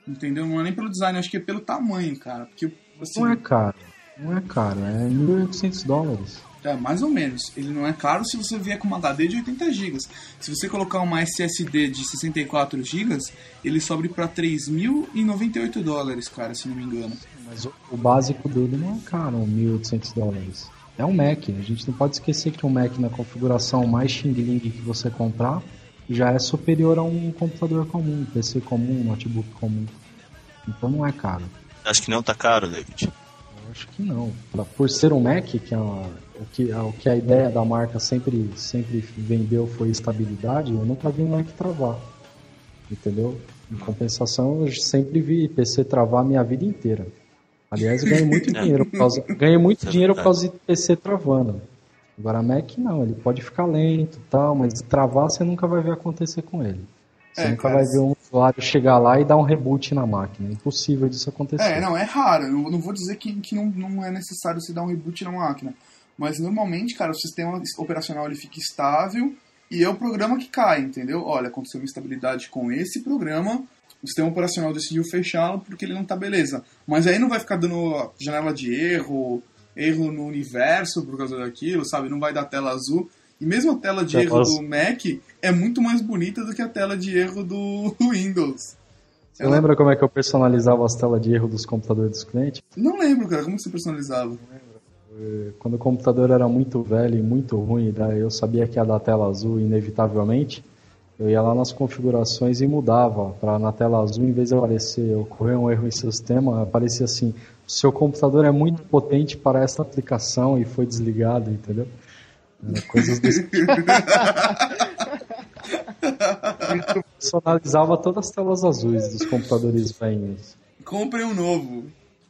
Entendeu? Não é nem pelo design, acho que é pelo tamanho, cara. Porque, assim, Não é caro. Não é caro, é 1.800 dólares. É, mais ou menos. Ele não é caro se você vier com uma HD de 80 GB. Se você colocar uma SSD de 64 GB, ele sobe pra 3.098 dólares, cara, se não me engano. Mas o, o básico dele não é caro, 1.800 dólares. É um Mac. A gente não pode esquecer que um Mac na configuração mais Xing Ling que você comprar já é superior a um computador comum, um PC comum, um notebook comum. Então não é caro. Acho que não tá caro, David. Eu acho que não. Por ser um Mac, que é uma- o, que, o que a ideia da marca sempre, sempre vendeu foi estabilidade, eu nunca vi um Mac travar. Entendeu? Em compensação, eu sempre vi PC travar a minha vida inteira. Aliás, eu ganhei muito [laughs] dinheiro por causa, ganhei muito é dinheiro por causa de PC travando. Agora Mac não, ele pode ficar lento e tal, mas travar você nunca vai ver acontecer com ele. Você É, nunca cara, vai ver um usuário chegar lá e dar um reboot na máquina. É impossível disso acontecer. É, não, é raro. Eu não vou dizer que, que não, não é necessário se dar um reboot na máquina. Mas normalmente, cara, o sistema operacional ele fica estável e é o programa que cai, entendeu? Olha, aconteceu uma instabilidade com esse programa, o sistema operacional decidiu fechá-lo porque ele não tá beleza. Mas aí não vai ficar dando janela de erro, erro no universo por causa daquilo, sabe? Não vai dar tela azul. E mesmo a tela de erro azul. do Mac é muito mais bonita do que a tela de erro do [laughs] Windows. Você lembra como é que eu personalizava as telas de erro dos computadores dos clientes? Não lembro, cara, como que você personalizava? Quando o computador era muito velho e muito ruim, daí eu sabia que ia dar tela azul inevitavelmente, eu ia lá nas configurações e mudava para na tela azul, em vez de aparecer ocorrer um erro em seu sistema, aparecia assim: o seu computador é muito potente para esta aplicação e foi desligado, entendeu? Coisas desse tipo. [laughs] Personalizava todas as telas azuis dos computadores velhos. Compre um novo.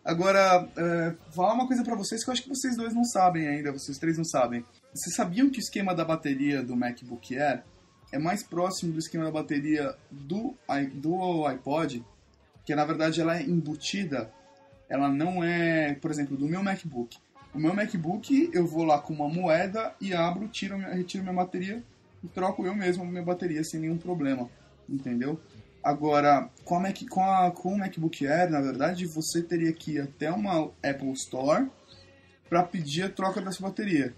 Agora, é, falar uma coisa pra vocês que eu acho que vocês dois não sabem ainda, vocês três não sabem. Vocês sabiam que o esquema da bateria do MacBook Air é mais próximo do esquema da bateria do, do iPod? Que na verdade ela é embutida, ela não é, por exemplo, do meu MacBook. O meu MacBook eu vou lá com uma moeda e abro, tiro, retiro minha bateria e troco eu mesmo minha bateria sem nenhum problema, entendeu? Agora, com, a Mac, com, a, com o MacBook Air, na verdade, você teria que ir até uma Apple Store para pedir a troca dessa bateria.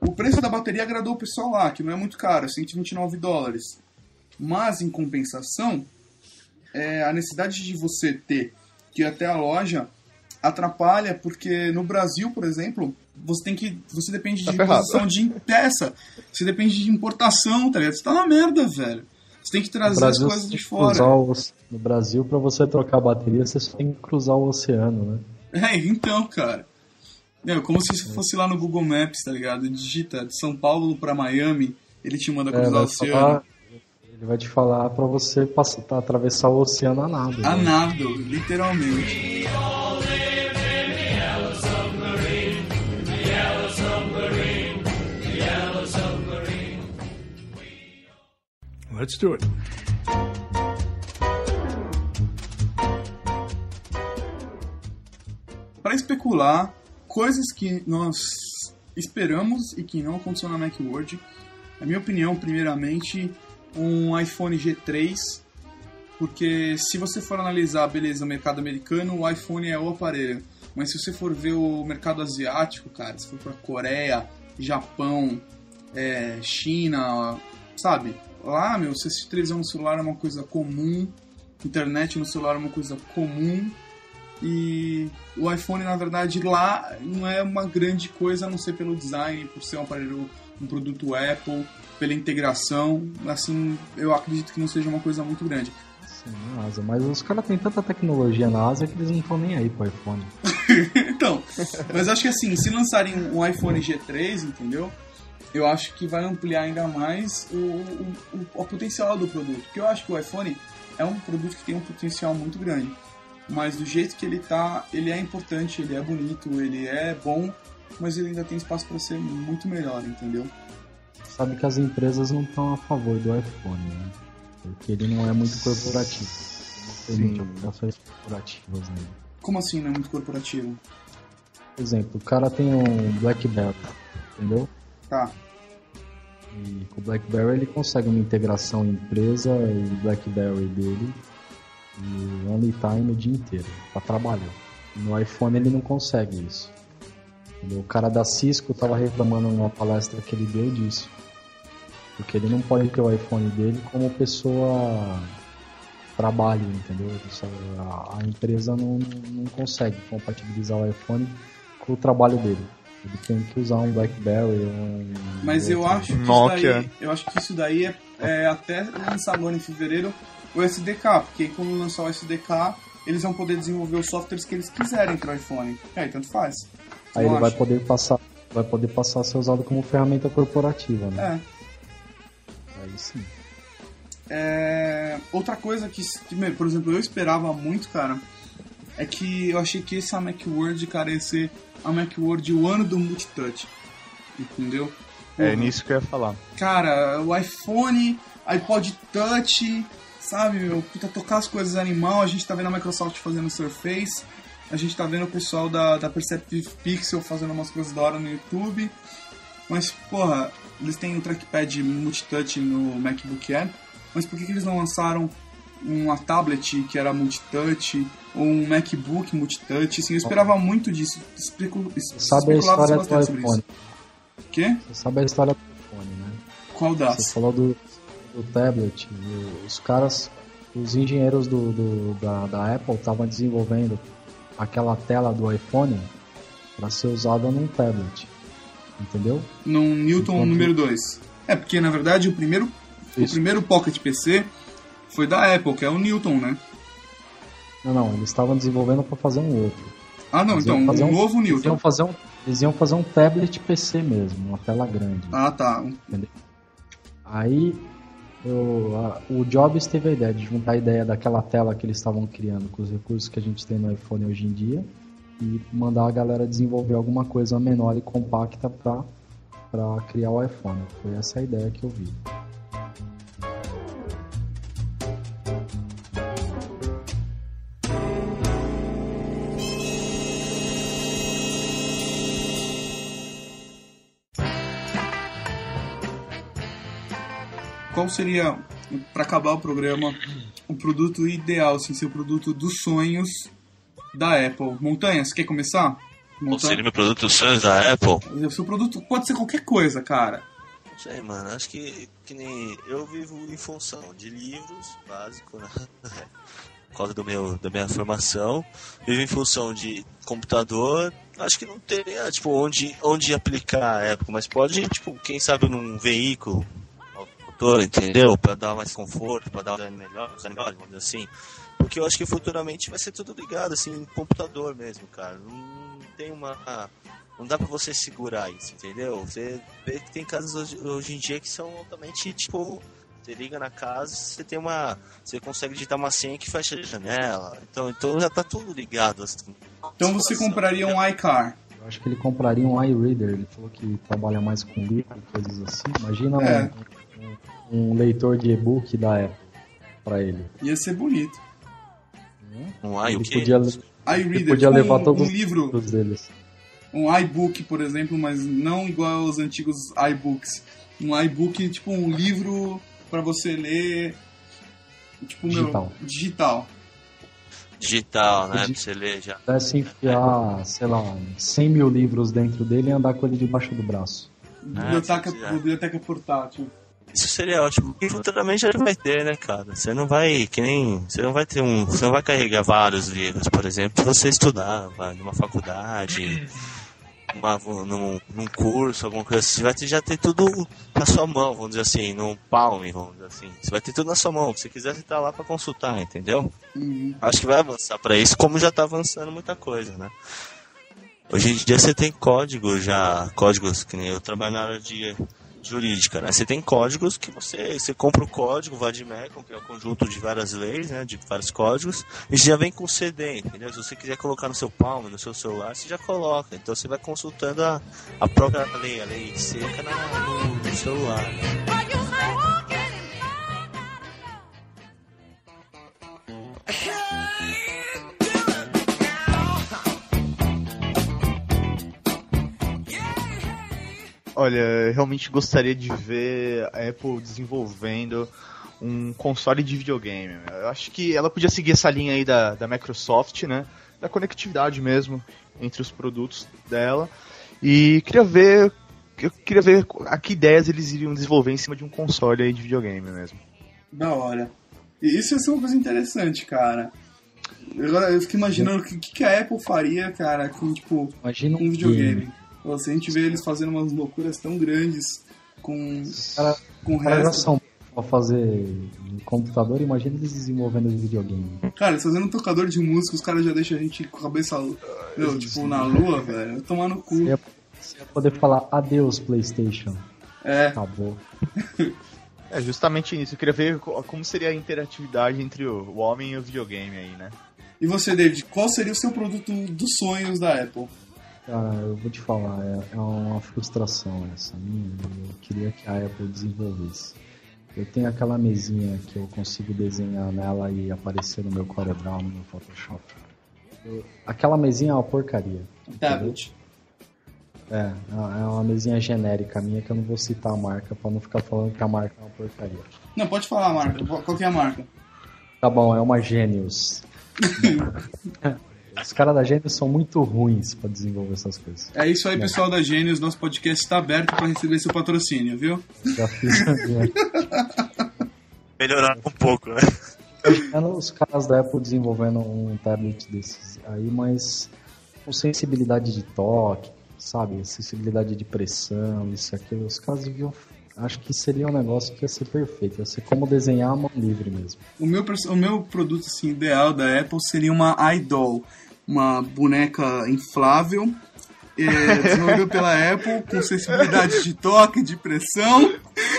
O preço da bateria agradou o pessoal lá, que não é muito caro, é 129 dólares. Mas, em compensação, é, a necessidade de você ter que ir até a loja atrapalha, porque no Brasil, por exemplo, você tem que. Você depende Tá de ferrado. importação de peça. Você depende de importação, tá ligado? Você tá na merda, velho. Você tem que trazer as Brasil, coisas você de fora. o no Brasil, pra você trocar a bateria, você só tem que cruzar o oceano, né? É, então, cara. Meu, como se isso fosse lá no Google Maps, tá ligado? Digita de São Paulo pra Miami, ele te manda É, cruzar o vai oceano. falar- ele vai te falar pra você passar, tá, atravessar o oceano a nada. A né? nado, literalmente. Let's do it. Para especular coisas que nós esperamos e que não aconteceu na Macworld, na minha opinião, primeiramente, um iPhone G3, porque se você for analisar, beleza, o mercado americano, o iPhone é o aparelho, mas se você for ver o mercado asiático, cara, se for para Coreia, Japão, é, China, sabe? Lá, meu, você assistir televisão no celular é uma coisa comum, internet no celular é uma coisa comum, e o iPhone, na verdade, lá não é uma grande coisa, a não ser pelo design, por ser um aparelho, um produto Apple, pela integração. Assim, eu acredito que não seja uma coisa muito grande. Sim, na Ásia. Mas os caras têm tanta tecnologia na Ásia que eles não estão nem aí pro iPhone. [laughs] então, mas acho que assim, se lançarem um iPhone G3, entendeu? Eu acho que vai ampliar ainda mais o, o, o- o potencial do produto. Porque eu acho que o iPhone é um produto que tem um potencial muito grande. Mas do jeito que ele tá, ele é importante, ele é bonito, ele é bom, mas ele ainda tem espaço para ser muito melhor, entendeu? Sabe que as empresas não estão a favor do iPhone, né? Porque ele não é muito corporativo. Não permite operações corporativas nele. Como assim não é muito corporativo? Por exemplo, o cara tem um BlackBerry, entendeu? E com o BlackBerry ele consegue uma integração empresa e BlackBerry dele only time o dia inteiro para trabalhar. No iPhone ele não consegue isso. O cara da Cisco tava reclamando numa palestra que ele deu disso. Porque ele não pode ter o iPhone dele como pessoa trabalho, entendeu? A, a empresa não, não consegue compatibilizar o iPhone com o trabalho dele. Ele tem que usar um BlackBerry, um Mas eu acho que isso Nokia. daí, eu acho que isso daí é, é até lançar agora em fevereiro o SDK, porque aí quando lançar o SDK, eles vão poder desenvolver os softwares que eles quiserem para o iPhone. É, tanto faz. Você Aí não ele vai acha? poder passar, vai poder passar a ser usado como ferramenta corporativa, né? É. Aí sim. É, Outra coisa que, por exemplo, eu esperava muito, cara, é que eu achei que essa Macworld, cara, ia ser a Macworld o ano do multitouch. Entendeu? É nisso que eu ia falar. Cara, o iPhone, iPod Touch, sabe, meu? Puta, tocar as coisas animal. A gente tá vendo a Microsoft fazendo Surface. A gente tá vendo o pessoal da, da Perceptive Pixel fazendo umas coisas da hora no YouTube. Mas, porra, eles têm um trackpad multitouch no MacBook Air. Mas por que, que eles não lançaram uma tablet que era multitouch? Ou um MacBook multitouch? Assim, eu esperava muito disso. Especu... es- Sabe a história do iPhone? Quê? Você sabe a história do iPhone, né? Qual Você das? falou do, do tablet. Os caras, os engenheiros do, do- da, da Apple estavam desenvolvendo aquela tela do iPhone para ser usada num tablet. Entendeu? num Newton Enquanto- número 2. É, porque na verdade o primeiro, o primeiro Pocket PC foi da Apple, que é o Newton, né? Não, não, eles estavam desenvolvendo para fazer um outro. Ah, não, Eles então, um fazer novo Eles iam Newton. fazer um, eles iam fazer um tablet PC mesmo, uma tela grande. Ah, tá. Um- Aí Eu, a, o Jobs teve a ideia de juntar a ideia daquela tela que eles estavam criando com os recursos que a gente tem no iPhone hoje em dia e mandar a galera desenvolver alguma coisa menor e compacta para criar o iPhone. Foi essa a ideia que eu vi. Qual seria, para acabar o programa, o produto ideal, assim, seu produto dos sonhos da Apple? Montanha, você quer começar? Qual seria meu produto dos sonhos da Apple? O seu produto pode ser qualquer coisa, cara. Não sei, mano. Acho que, que nem eu vivo em função de livros, básico, né? [laughs] Por causa do meu, da minha formação. Vivo em função de computador. Acho que não teria, tipo, onde, onde aplicar a Apple, mas pode, tipo, quem sabe num veículo, motor, entendeu? Para dar mais conforto, para dar um design melhor, design melhor, vamos dizer assim. Porque eu acho que futuramente vai ser tudo ligado, assim, em computador mesmo, cara. Não tem uma. Não dá pra você segurar isso, entendeu? Você vê que tem casas hoje, hoje em dia que são altamente, tipo, você liga na casa, você tem uma. Você consegue digitar uma senha que fecha a janela. Então, então já tá tudo ligado. Assim. Então você compraria um iCar. Eu acho que ele compraria um iReader. Ele falou que trabalha mais com livro e coisas assim. Imagina é. um, um, leitor de e-book da Apple pra ele. Ia ser bonito. Um i ele podia, iReader, podia tipo levar um, todos um livro. os deles. Um iBook, por exemplo, mas não igual aos antigos iBooks. Um iBook, tipo um livro para você ler. Tipo, Digital. meu. Digital. Digital, né? Pra você ler já. Pudesse enfiar, sei lá, 100 mil livros dentro dele e andar com ele debaixo do braço. Biblioteca, se quiser. biblioteca portátil. Isso seria ótimo. E futuramente já vai ter, né, cara? Você não vai, que nem. Você não vai ter um. Você não vai carregar vários livros, por exemplo, você estudar, vai, numa faculdade, uma, num, num curso, alguma coisa assim. Você vai ter, já ter tudo na sua mão, vamos dizer assim, num palm, vamos dizer assim. Você vai ter tudo na sua mão. Se quiser, você tá lá pra consultar, entendeu? Uhum. Acho que vai avançar pra isso, como já tá avançando muita coisa, né? Hoje em dia você tem códigos já, códigos que nem eu trabalho na área de jurídica, né? Você tem códigos que você, você compra o código, o Vadmecum, que é o conjunto de várias leis, né? De vários códigos, e já vem com CD, entendeu? Se você quiser colocar no seu palmo, no seu celular, você já coloca. Então você vai consultando a, a própria lei, a lei seca na, no, no celular. Olha, eu realmente gostaria de ver a Apple desenvolvendo um console de videogame. Eu acho que ela podia seguir essa linha aí da, da Microsoft, né? Da conectividade mesmo entre os produtos dela. E queria ver. Eu queria ver a que ideias eles iriam desenvolver em cima de um console aí de videogame mesmo. Da hora. E isso ia ser uma coisa interessante, cara. Agora eu fico imaginando o que, que a Apple faria, cara, com tipo Imagina um videogame. Nossa, a gente vê eles fazendo umas loucuras tão grandes com, Cara, com o resto. pra fazer em computador, imagina eles desenvolvendo em videogame. Cara, eles fazendo um tocador de música, os caras já deixam a gente com a cabeça, meu, tipo, na lua, velho. Tomar no cu. Você ia, você ia poder falar adeus, PlayStation. É, Acabou. É justamente isso. Eu queria ver co- como seria a interatividade entre o, o homem e o videogame aí, né? E você, David, qual seria o seu produto dos sonhos da Apple? Cara, eu vou te falar, é, é uma frustração essa minha. Eu queria que a Apple desenvolvesse. Eu tenho aquela mesinha que eu consigo desenhar nela e aparecer no meu CorelDRAW, no meu Photoshop. Eu- aquela mesinha é uma porcaria. Um tablet. É, é uma mesinha genérica minha que eu não vou citar a marca pra não ficar falando que a marca é uma porcaria. Não, pode falar a marca. Qual que é a marca? Tá bom, é uma Genius. [laughs] Os caras da Genius são muito ruins pra desenvolver essas coisas. É isso aí, pessoal da Gênios. Nosso podcast está aberto para receber seu patrocínio, viu? Já fiz [laughs] Melhorar um pouco, né? imaginando os caras da Apple desenvolvendo um tablet desses aí, mas com sensibilidade de toque, sabe? Sensibilidade de pressão, isso e aquilo. Os caras deviam. Acho que seria um negócio que ia ser perfeito. Ia ser como desenhar a mão livre mesmo. O meu, o meu produto assim, ideal da Apple seria uma iDoll, uma boneca inflável é, desenvolvido pela Apple com sensibilidade de toque, de pressão [laughs]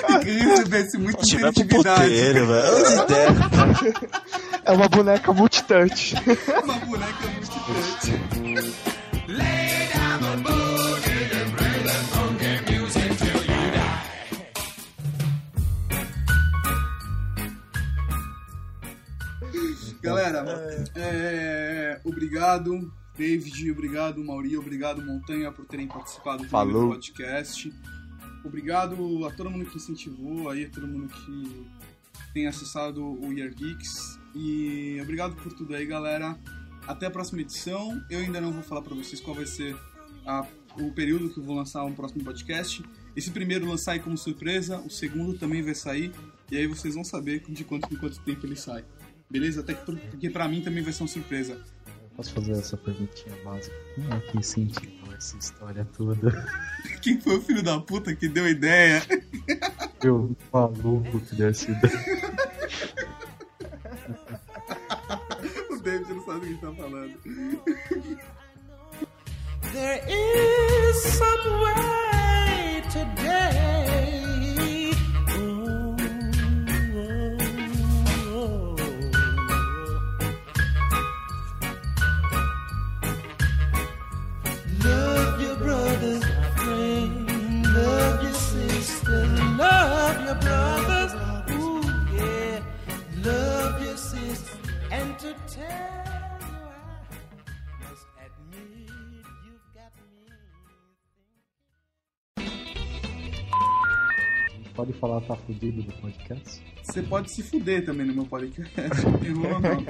e que recebesse muita interatividade. puteiro. [laughs] É uma boneca multitouch. Uma boneca multitouch. Galera, é, obrigado, David, obrigado, Mauri, obrigado, Montanha, por terem participado do podcast. Obrigado a todo mundo que incentivou, aí, a todo mundo que tem acessado o Year Geeks. E obrigado por tudo aí, galera. Até a próxima edição. Eu ainda não vou falar pra vocês qual vai ser a- o período que eu vou lançar um próximo podcast. Esse primeiro lançar aí como surpresa, o segundo também vai sair. E aí vocês vão saber de quanto em quanto tempo ele sai. Beleza? Até que, porque pra mim também vai ser uma surpresa. Posso fazer essa perguntinha básica? Quem é que incentivou essa história toda? [laughs] Quem foi o filho da puta que deu a ideia? Eu maluco que deu essa ideia. [laughs] o David não sabe o que ele tá falando. There is some way today. Pode falar tá fudido do podcast? Você pode se fuder também no meu podcast. [laughs] Errou não.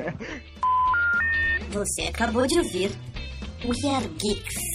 Você acabou de ouvir We Are Geeks.